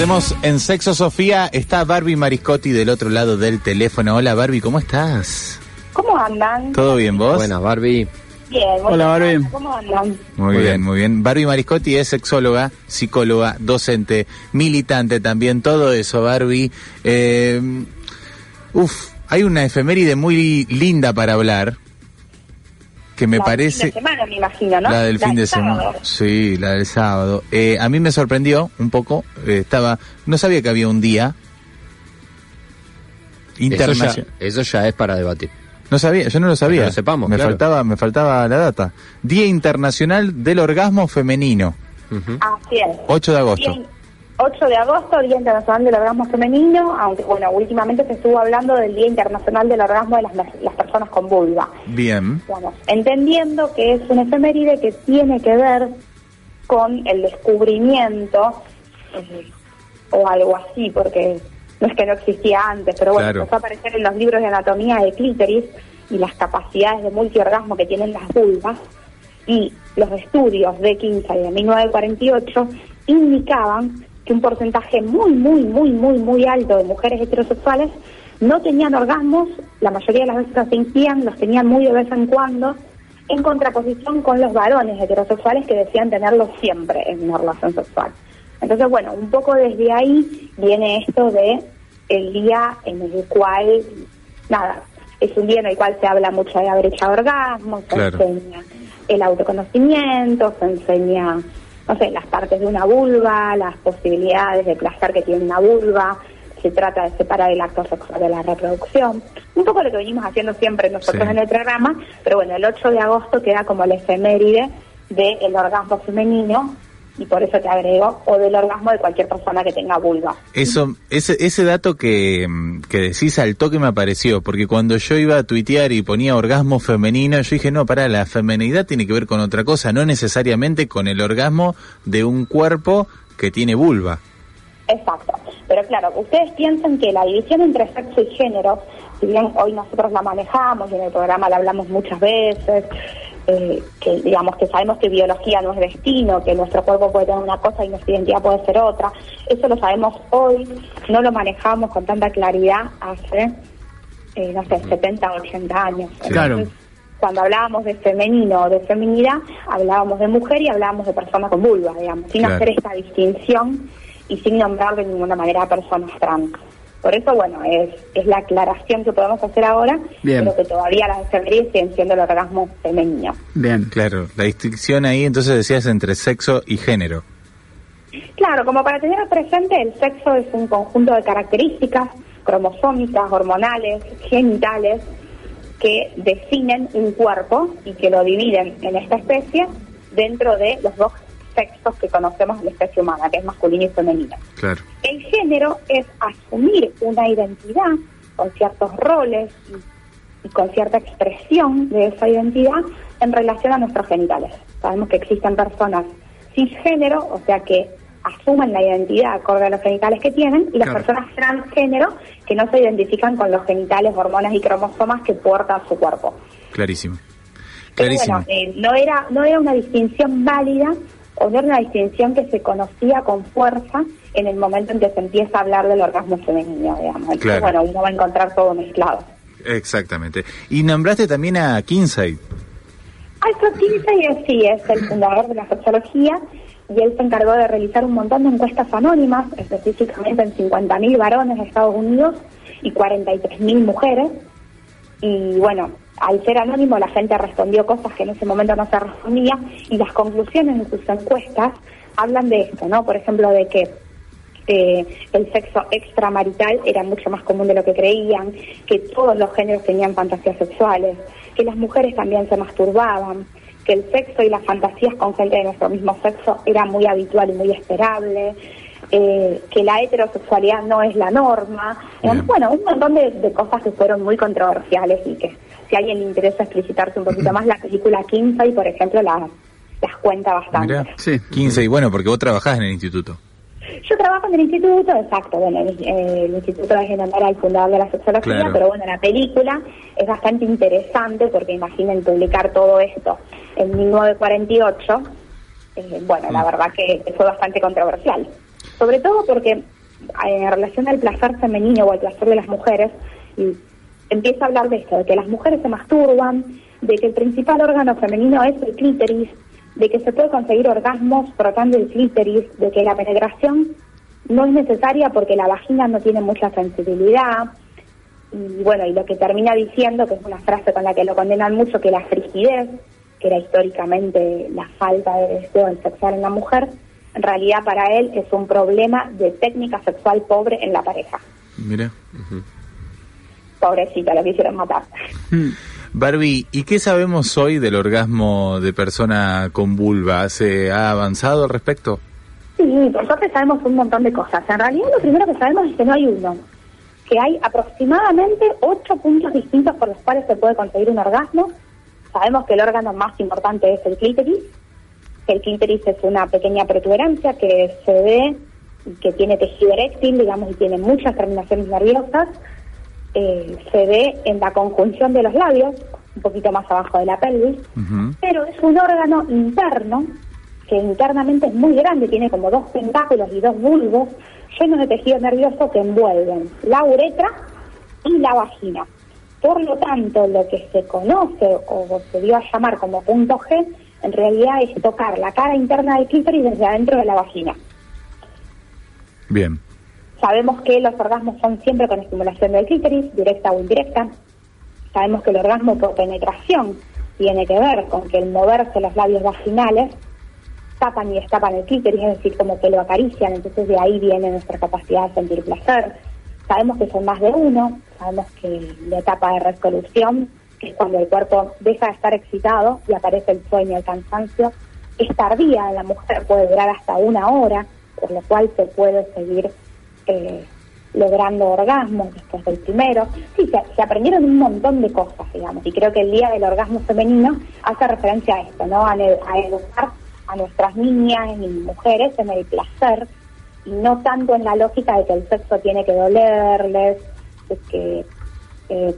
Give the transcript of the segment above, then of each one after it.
Estamos en Sexo Sofía. Está Barbie Mariscotti del otro lado del teléfono. Hola Barbie, ¿cómo estás? ¿Cómo andan? ¿Todo bien vos? Buenas, Barbie. Bien. Hola Barbie. ¿Cómo andan? Muy, bien, muy bien. Barbie Mariscotti es sexóloga, psicóloga, docente, militante también, todo eso, Barbie. Eh, uf, hay una efeméride muy linda para hablar que me la parece... Del fin de semana, me imagino, ¿no? La del fin de semana. Sí, la del sábado. Eh, a mí me sorprendió un poco. eh, estaba, no sabía que había un día Eso internacional. ya, eso ya es para debatir. No sabía, yo no lo sabía. Que lo sepamos, me claro. faltaba, me faltaba la data. Día Internacional del Orgasmo Femenino. Así es. 8 de agosto. Bien. 8 de agosto, Día Internacional del Orgasmo Femenino, aunque bueno, últimamente se estuvo hablando del Día Internacional del Orgasmo de las, las personas con vulva. Bien. Digamos, entendiendo que es una efeméride que tiene que ver con el descubrimiento eh, o algo así, porque no es que no existía antes, pero bueno, Claro. empezó a aparecer en los libros de anatomía de clítoris y las capacidades de multiorgasmo que tienen las vulvas y los estudios de Kinsey de 1948 indicaban que un porcentaje muy, muy, muy, muy, muy alto de mujeres heterosexuales no tenían orgasmos, la mayoría de las veces los fingían, los tenían muy de vez en cuando, en contraposición con los varones heterosexuales que decían tenerlos siempre en una relación sexual. Entonces, bueno, un poco desde ahí viene esto de el día en el cual, nada, es un día en el cual se habla mucho de la brecha de orgasmo, se enseña el autoconocimiento, se enseña, no sé, las partes de una vulva, las posibilidades de placer que tiene una vulva, se trata de separar el acto sexual de la reproducción, un poco lo que venimos haciendo siempre nosotros Sí. en el programa, pero bueno, el 8 de agosto queda como la efeméride del orgasmo femenino y por eso te agrego, o del orgasmo de cualquier persona que tenga vulva. Eso, ese, ese dato que, mm, que decís al toque me apareció, porque cuando yo iba a tuitear y ponía orgasmo femenino, yo dije, no, para, la femenidad tiene que ver con otra cosa, no necesariamente con el orgasmo de un cuerpo que tiene vulva. Exacto. Pero claro, ustedes piensan que la división entre sexo y género, si bien hoy nosotros la manejamos y en el programa la hablamos muchas veces, eh, que digamos que sabemos que biología no es destino, que nuestro cuerpo puede tener una cosa y nuestra identidad puede ser otra, eso lo sabemos hoy, no lo manejamos con tanta claridad hace, eh, no sé, 70, 80 años. Claro. Cuando hablábamos de femenino o de feminidad, hablábamos de mujer y hablábamos de persona con vulva, digamos, sin Claro. hacer esta distinción y sin nombrar de ninguna manera a personas trans. Por eso, bueno, es, es la aclaración que podemos hacer ahora, Bien. pero que todavía las efemérides siguen siendo el orgasmo femenino. Bien. Claro, la distinción ahí entonces decías entre sexo y género. Claro, como para tener presente, el sexo es un conjunto de características cromosómicas, hormonales, genitales, que definen un cuerpo y que lo dividen en esta especie dentro de los dos sexos que conocemos en la especie humana, que es masculino y femenino. Claro. El género es asumir una identidad con ciertos roles y, y con cierta expresión de esa identidad en relación a nuestros genitales. Sabemos que existen personas cisgénero, o sea que asumen la identidad acorde a los genitales que tienen, y las Claro. personas transgénero que no se identifican con los genitales, hormonas y cromosomas que porta su cuerpo. Clarísimo. Pero Clarísimo. bueno, eh, no era no era una distinción válida o era una distinción que se conocía con fuerza en el momento en que se empieza a hablar del orgasmo femenino, digamos. Entonces, Claro. bueno, uno va a encontrar todo mezclado. Exactamente. Y nombraste también a Kinsey. Alfred Kinsey sí, es el fundador de la sexología y él se encargó de realizar un montón de encuestas anónimas, específicamente en 50.000 varones de Estados Unidos y 43.000 mujeres. Y bueno, al ser anónimo la gente respondió cosas que en ese momento no se respondía y las conclusiones de sus encuestas hablan de esto, ¿no? Por ejemplo, de que eh, el sexo extramarital era mucho más común de lo que creían, que todos los géneros tenían fantasías sexuales, que las mujeres también se masturbaban, que el sexo y las fantasías con gente de nuestro mismo sexo era muy habitual y muy esperable, eh, que la heterosexualidad no es la norma. bueno, un montón de, cosas que fueron muy controversiales y que si a alguien le interesa explicitarse un poquito más, la película y por ejemplo, las cuenta bastante. sí, 15 y bueno, porque vos trabajás en el instituto. Yo trabajo en el instituto, exacto, bueno, el, el instituto de nombrar al fundador de la sexología, pero bueno, la película es bastante interesante porque imaginen publicar todo esto en 1948, eh, bueno, la mm. verdad que fue bastante controversial. Sobre todo porque eh, en relación al placer femenino o al placer de las mujeres, empieza a hablar de esto, de que las mujeres se masturban, de que el principal órgano femenino es el clítoris, de que se puede conseguir orgasmos frotando el clítoris, de que la penetración no es necesaria porque la vagina no tiene mucha sensibilidad. Y bueno, y lo que termina diciendo, que es una frase con la que lo condenan mucho, que la frigidez, que era históricamente la falta de deseo sexual en la mujer, en realidad para él es un problema de técnica sexual pobre en la pareja. Mira. Pobrecita, lo quisieron matar. Hmm. Barbie, ¿y qué sabemos hoy del orgasmo de persona con vulva? ¿Se ha avanzado al respecto? Sí, por suerte sabemos un montón de cosas. En realidad lo primero que sabemos es que no hay uno, que hay aproximadamente ocho puntos distintos por los cuales se puede conseguir un orgasmo. Sabemos que el órgano más importante es el clítoris, el clítoris es una pequeña protuberancia que se ve, que tiene tejido eréctil, digamos, y tiene muchas terminaciones nerviosas. Eh, se ve en la conjunción de los labios, un poquito más abajo de la pelvis, pero es un órgano interno que internamente es muy grande, tiene como dos tentáculos y dos bulbos llenos de tejido nervioso que envuelven la uretra y la vagina. Por lo tanto, lo que se conoce o se dio a llamar como punto G, en realidad es tocar la cara interna del clítoris desde adentro de la vagina. Bien. Sabemos que los orgasmos son siempre con estimulación del clítoris, directa o indirecta. Sabemos que el orgasmo por penetración tiene que ver con que el moverse los labios vaginales tapan y destapan el clítoris, es decir, como que lo acarician, entonces de ahí viene nuestra capacidad de sentir placer. Sabemos que son más de uno, sabemos que la etapa de resolución, que es cuando el cuerpo deja de estar excitado y aparece el sueño, el cansancio, es tardía en la mujer, puede durar hasta una hora, por lo cual se puede seguir eh, logrando orgasmos después del primero. Sí, se, aprendieron un montón de cosas, digamos, y creo que el Día del Orgasmo Femenino hace referencia a esto, ¿no? A, educar a nuestras niñas y mujeres en el placer y no tanto en la lógica de que el sexo tiene que dolerles, que, eh,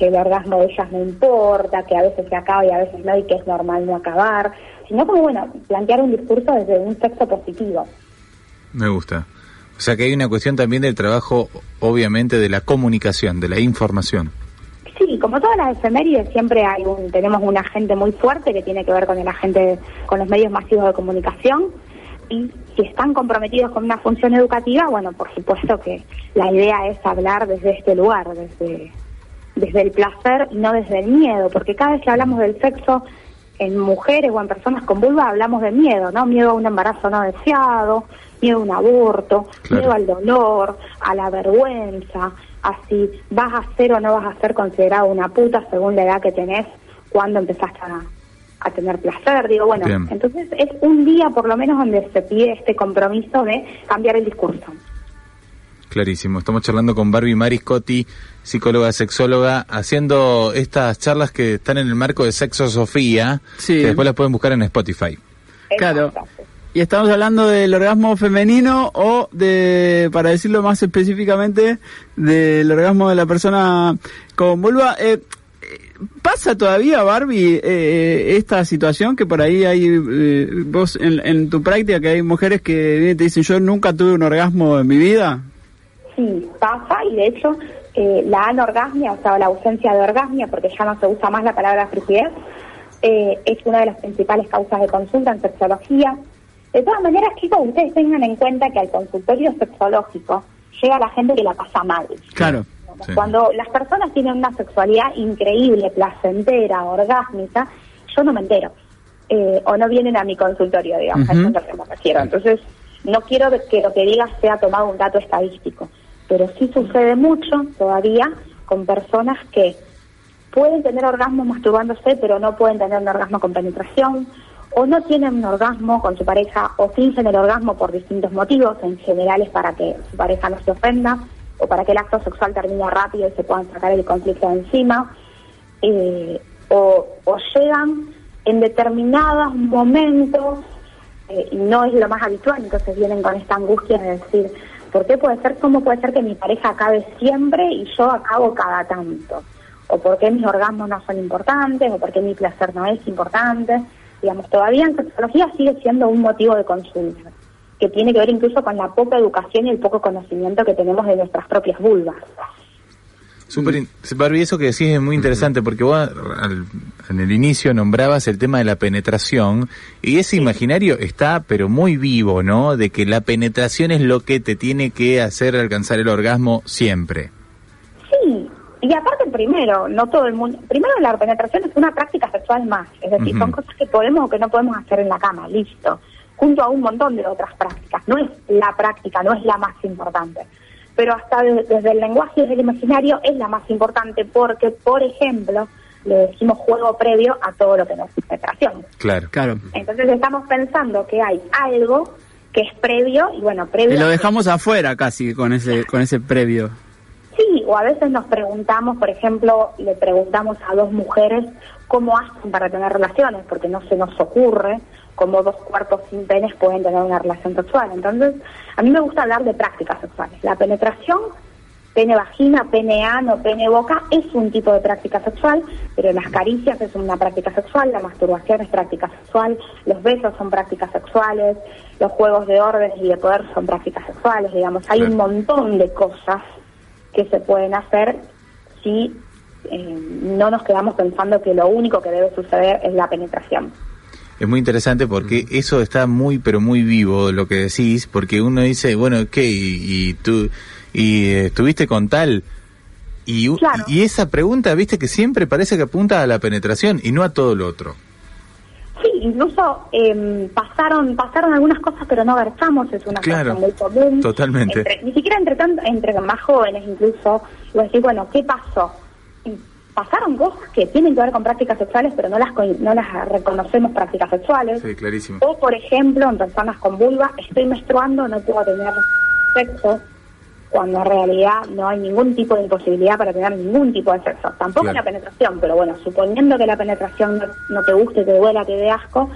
que el orgasmo de ellas no importa, que a veces se acaba y a veces no, y que es normal no acabar, sino como, bueno, plantear un discurso desde un sexo positivo. Me gusta. O sea que hay una cuestión también del trabajo, obviamente, de la comunicación, de la información. Sí, como todas las efemérides, siempre hay un, tenemos un agente muy fuerte que tiene que ver con el agente, con los medios masivos de comunicación. Y si están comprometidos con una función educativa, bueno, por supuesto que la idea es hablar desde este lugar, desde, desde el placer y no desde el miedo, porque cada vez que hablamos del sexo en mujeres o en personas con vulva hablamos de miedo, ¿no? Miedo a un embarazo no deseado, miedo a un aborto, miedo al dolor, a la vergüenza, a si vas a ser o no vas a ser considerado una puta según la edad que tenés cuando empezaste a, tener placer. Digo, bueno, entonces es un día por lo menos donde se pide este compromiso de cambiar el discurso. Clarísimo. Estamos charlando con Barbie Mariscotti, psicóloga, sexóloga, haciendo estas charlas que están en el marco de Sexo Sofía, que después las pueden buscar en Spotify. Claro. Y estamos hablando del orgasmo femenino o de, para decirlo más específicamente, del orgasmo de la persona con vulva. Eh, ¿Pasa todavía, Barbie, eh, esta situación que por ahí hay, eh, vos en, en, tu práctica, que hay mujeres que vienen y te dicen, yo nunca tuve un orgasmo en mi vida? Sí, pasa y de hecho la anorgasmia, o sea, la ausencia de orgasmia, porque ya no se usa más la palabra frigidez, es una de las principales causas de consulta en sexología de todas maneras, chicos, ustedes tengan en cuenta que al consultorio sexológico llega la gente que la pasa mal. Claro. Cuando las personas tienen una sexualidad increíble, placentera, orgásmica, yo no me entero. Eh, o no vienen a mi consultorio, digamos, a eso es lo que me refiero. Entonces, no quiero que lo que digas sea tomado un dato estadístico, pero sí sucede mucho todavía con personas que pueden tener orgasmo masturbándose, pero no pueden tener un orgasmo con penetración, o no tienen un orgasmo con su pareja, o fingen el orgasmo por distintos motivos, en general es para que su pareja no se ofenda, o para que el acto sexual termine rápido y se puedan sacar el conflicto de encima, eh, o, llegan en determinados momentos, eh, y no es lo más habitual, entonces vienen con esta angustia de decir, ¿por qué puede ser, cómo puede ser que mi pareja acabe siempre y yo acabo cada tanto? ¿O por qué mis orgasmos no son importantes? ¿O por qué mi placer no es importante? Digamos, todavía en sexología sigue siendo un motivo de consulta que tiene que ver incluso con la poca educación y el poco conocimiento que tenemos de nuestras propias vulvas. Super, Barbie, eso que decís es muy interesante porque vos en el inicio nombrabas el tema de la penetración y ese imaginario está pero muy vivo, ¿no? De que la penetración es lo que te tiene que hacer alcanzar el orgasmo siempre. Sí, y aparte primero, no todo el mundo, primero la penetración es una práctica sexual más, es decir, son cosas que podemos o que no podemos hacer en la cama, listo junto a un montón de otras prácticas. No es la práctica, no es la más importante. Pero hasta desde, el lenguaje y desde el imaginario es la más importante porque, por ejemplo, le decimos juego previo a todo lo que nos es penetración. Claro, claro. Entonces estamos pensando que hay algo que es previo y bueno, previo... Y lo dejamos afuera casi con ese, con ese previo. O a veces nos preguntamos, por ejemplo, le preguntamos a dos mujeres cómo hacen para tener relaciones, porque no se nos ocurre cómo dos cuerpos sin penes pueden tener una relación sexual. Entonces, a mí me gusta hablar de prácticas sexuales. La penetración, pene vagina, pene ano, pene boca, es un tipo de práctica sexual, pero las caricias es una práctica sexual, la masturbación es práctica sexual, los besos son prácticas sexuales, los juegos de orden y de poder son prácticas sexuales, digamos, hay un montón de cosas que se pueden hacer si eh, no nos quedamos pensando que lo único que debe suceder es la penetración. Es muy interesante porque eso está muy, pero muy vivo lo que decís, porque uno dice, bueno, ¿qué? Y, tú, y eh, estuviste con tal. Y, y esa pregunta, viste, que siempre parece que apunta a la penetración y no a todo lo otro. Sí, incluso em, pasaron pasaron algunas cosas, pero no versamos, es una cosa muy común. Totalmente. ni siquiera entre, tanto, entre más jóvenes incluso, y decir, bueno, ¿qué pasó? pasaron cosas que tienen que ver con prácticas sexuales, pero no las no las reconocemos prácticas sexuales. Sí, clarísimo. O, por ejemplo, en personas con vulva, estoy menstruando, no puedo tener sexo, cuando en realidad no hay ningún tipo de imposibilidad para tener ningún tipo de sexo. Tampoco la penetración, pero bueno, suponiendo que la penetración no, te guste, te duela, te dé asco,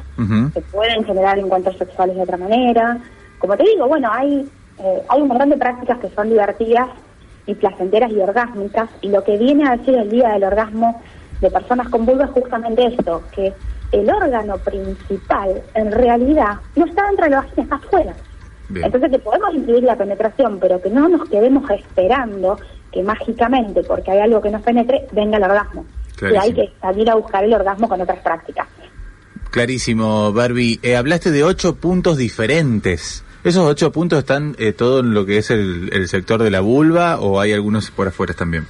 se pueden generar encuentros sexuales de otra manera. Como te digo, bueno, hay, eh, hay un montón de prácticas que son divertidas y placenteras y orgásmicas. Y lo que viene a decir el día del orgasmo de personas con vulva es justamente esto, que el órgano principal en realidad no está dentro de la vagina, está afuera. Entonces que podemos incluir la penetración, pero que no nos quedemos esperando que mágicamente, porque hay algo que nos penetre, venga el orgasmo. Y hay que salir a buscar el orgasmo con otras prácticas. Clarísimo, Barbie. Eh, hablaste de ocho puntos diferentes ¿Esos ocho puntos están eh, todo en lo que es el, sector de la vulva o hay algunos por afuera también?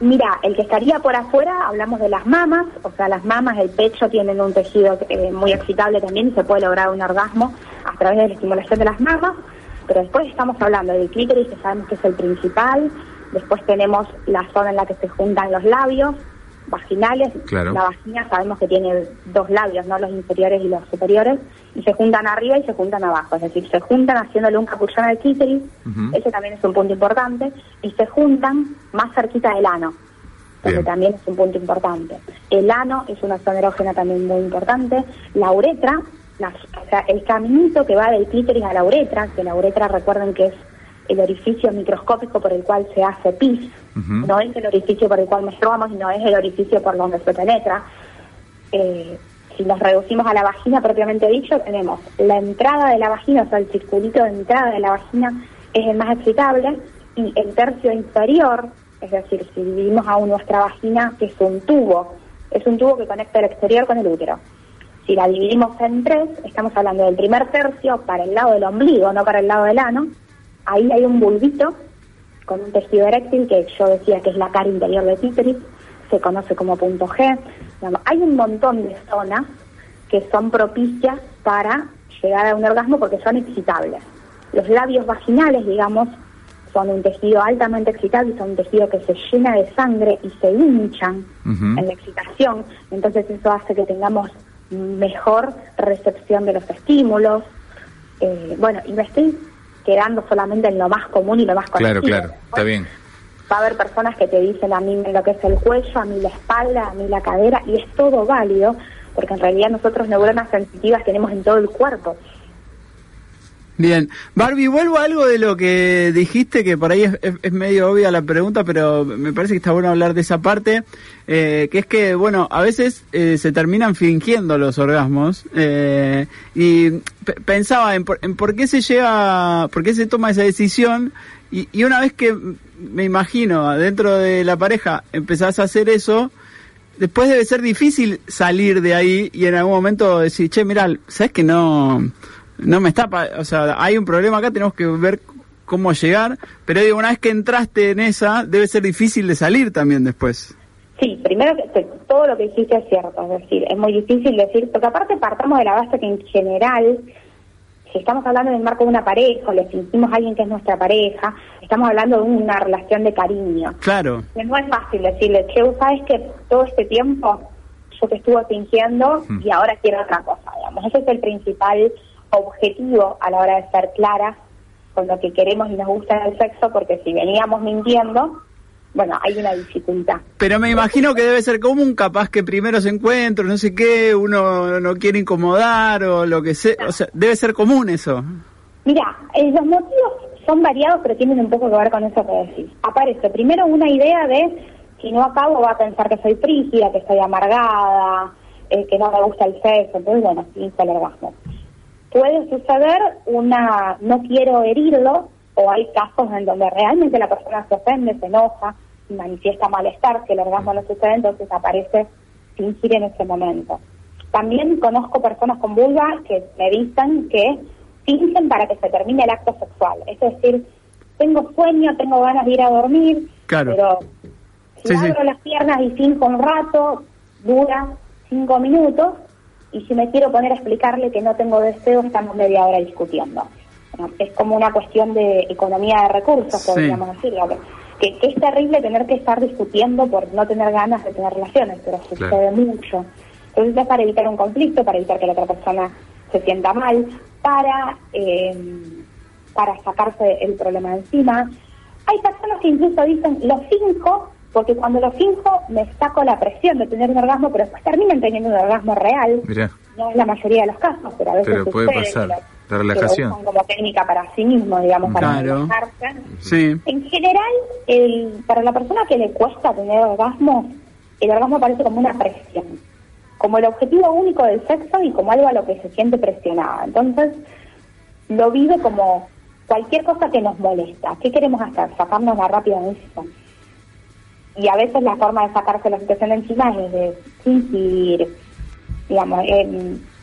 Mira, el que estaría por afuera, hablamos de las mamas, o sea, las mamas, el pecho tienen un tejido eh, muy excitable también y se puede lograr un orgasmo a través de la estimulación de las mamas, pero después estamos hablando del clítoris, que sabemos que es el principal, después tenemos la zona en la que se juntan los labios, vaginales. La vagina sabemos que tiene dos labios, ¿no? Los inferiores y los superiores, y se juntan arriba y se juntan abajo, es decir, se juntan haciéndole un capuchón al clítoris, ese también es un punto importante, y se juntan más cerquita del ano, que también es un punto importante. El ano es una zona erógena también muy importante, la uretra, o sea, el caminito que va del clítoris a la uretra, que la uretra recuerden que es el orificio microscópico por el cual se hace pis, no es el orificio por el cual menstruamos y no es el orificio por donde se penetra. Eh, si nos reducimos a la vagina propiamente dicho, tenemos la entrada de la vagina, o sea, el circulito de entrada de la vagina es el más excitable y el tercio inferior, es decir, si dividimos aún nuestra vagina, que es un tubo, es un tubo que conecta el exterior con el útero. Si la dividimos en tres, estamos hablando del primer tercio para el lado del ombligo, no para el lado del ano, ahí hay un bulbito con un tejido eréctil que yo decía que es la cara interior de clítoris, se conoce como punto G. hay un montón de zonas que son propicias para llegar a un orgasmo porque son excitables. Los labios vaginales, digamos, son un tejido altamente excitable, son un tejido que se llena de sangre y se hinchan en la excitación, entonces eso hace que tengamos mejor recepción de los estímulos. Eh, bueno, y me estoy quedando solamente en lo más común y lo más conocido. Claro, claro, está bien. Va a haber personas que te dicen a mí lo que es el cuello, a mí la espalda, a mí la cadera, y es todo válido, porque en realidad nosotros neuronas sensitivas tenemos en todo el cuerpo. Bien, Barbie, vuelvo a algo de lo que dijiste, que por ahí es, medio obvia la pregunta, pero me parece que está bueno hablar de esa parte, eh, que es que, bueno, a veces eh, se terminan fingiendo los orgasmos, eh, y pensaba en por, en por qué se llega, por qué se toma esa decisión, y, y una vez que, me imagino, dentro de la pareja empezás a hacer eso, después debe ser difícil salir de ahí y en algún momento decir, che, mira, ¿sabes que no no me está, o sea, hay un problema acá, tenemos que ver cómo llegar, pero digo, una vez que entraste en esa, debe ser difícil de salir también después. Sí, primero que todo lo que dijiste es cierto, es decir, es muy difícil decir, porque aparte partamos de la base que en general, si estamos hablando en el marco de una pareja, o le fingimos a alguien que es nuestra pareja, estamos hablando de una relación de cariño. Claro. No es fácil decirle, che, ¿sabes que todo este tiempo yo te estuve fingiendo hmm. y ahora quiero otra cosa? Digamos, ese es el principal objetivo a la hora de ser clara con lo que queremos y nos gusta en el sexo, porque si veníamos mintiendo, bueno, hay una dificultad. Pero me imagino que debe ser común, capaz que primero se encuentran, no sé qué, uno no quiere incomodar o lo que sea, o sea, debe ser común eso. Mira, eh, los motivos son variados, pero tienen un poco que ver con eso que decís. Aparece primero una idea de, si no acabo va a pensar que soy frígida, que estoy amargada, eh, que no me gusta el sexo, entonces bueno, sí, el orgasmo puede suceder una no quiero herirlo o hay casos en donde realmente la persona se ofende, se enoja manifiesta malestar, que el orgasmo no sucede, entonces aparece fingir en ese momento. También conozco personas con vulva que me dicen que fingen para que se termine el acto sexual. Es decir, tengo sueño, tengo ganas de ir a dormir, pero si abro las piernas y finjo un rato, dura cinco minutos, y si me quiero poner a explicarle que no tengo deseo, estamos media hora discutiendo. es como una cuestión de economía de recursos, podríamos decirlo. Que, es terrible tener que estar discutiendo por no tener ganas de tener relaciones, pero sucede mucho. Entonces es para evitar un conflicto, para evitar que la otra persona se sienta mal, para, eh, para sacarse el problema encima. Hay personas que incluso dicen, lo finco porque cuando lo finjo me saco la presión de tener un orgasmo, pero después terminan teniendo un orgasmo real. No es la mayoría de los casos, pero a veces pero puede pasar. la relajación. como técnica para sí mismo, digamos, para relajarse. Sí. En general, el, para la persona que le cuesta tener orgasmo, el orgasmo parece como una presión, como el objetivo único del sexo y como algo a lo que se siente presionada. Entonces, lo vive como cualquier cosa que nos molesta. ¿Qué queremos hacer? Sacarnos la rápida decisión y a veces la forma de sacarse la situación de encima es de fingir, digamos,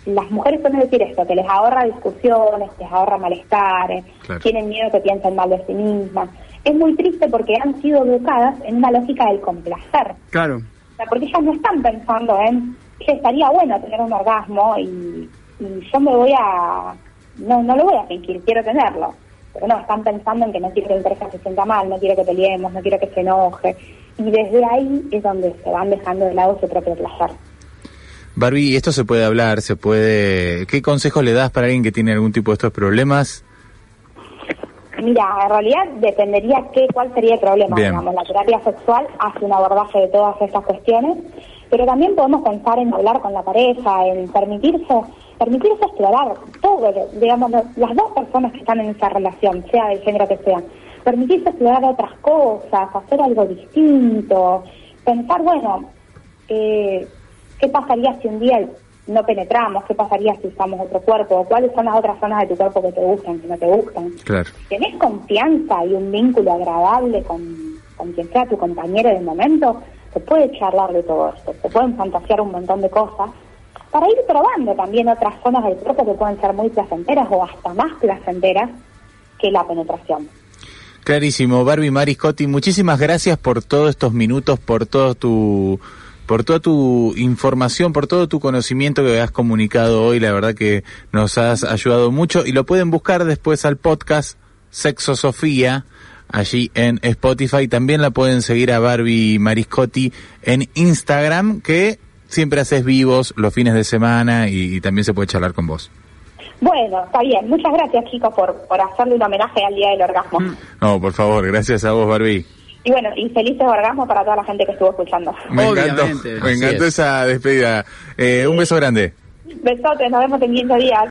las mujeres suelen decir esto, que les ahorra discusiones, les ahorra malestar, tienen miedo que piensen mal de sí mismas. Es muy triste porque han sido educadas en una lógica del complacer. Claro. O sea, porque ellas no están pensando en que estaría bueno tener un orgasmo y, yo me voy a... No, no lo voy a fingir, quiero tenerlo. Pero no, están pensando en que no quiero que mi pareja se sienta mal, no quiero que peleemos, no quiero que se enoje y desde ahí es donde se van dejando de lado su propio placer. Barbie, ¿esto se puede hablar? ¿Se puede...? ¿Qué consejos le das para alguien que tiene algún tipo de estos problemas? Mira, en realidad dependería qué, cuál sería el problema. Digamos, la terapia sexual hace un abordaje de todas estas cuestiones, pero también podemos pensar en hablar con la pareja, en permitirse permitirse explorar todo, digamos, las dos personas que están en esa relación, sea del género que sea, permitirse explorar otras cosas, hacer algo distinto, pensar, bueno, eh, ¿qué pasaría si un día no penetramos? ¿Qué pasaría si usamos otro cuerpo? ¿Cuáles son las otras zonas de tu cuerpo que te gustan, que no te gustan? Claro. tenés confianza y un vínculo agradable con, con quien sea tu compañero de momento, se puede charlar de todo esto, se pueden fantasear un montón de cosas para ir probando también otras zonas del cuerpo que pueden ser muy placenteras o hasta más placenteras que la penetración. Clarísimo, Barbie Mariscotti, muchísimas gracias por todos estos minutos, por todo tu, por toda tu información, por todo tu conocimiento que has comunicado hoy. La verdad que nos has ayudado mucho y lo pueden buscar después al podcast Sexo Sofía allí en Spotify. También la pueden seguir a Barbie Mariscotti en Instagram, que siempre haces vivos los fines de semana y, también se puede charlar con vos. Bueno, está bien. Muchas gracias, chicos, por, por hacerle un homenaje al Día del Orgasmo. No, por favor, gracias a vos, Barbie. Y bueno, y felices orgasmos para toda la gente que estuvo escuchando. Me encantó, me encantó esa despedida. Eh, un beso grande. Besotes, nos vemos en 15 días.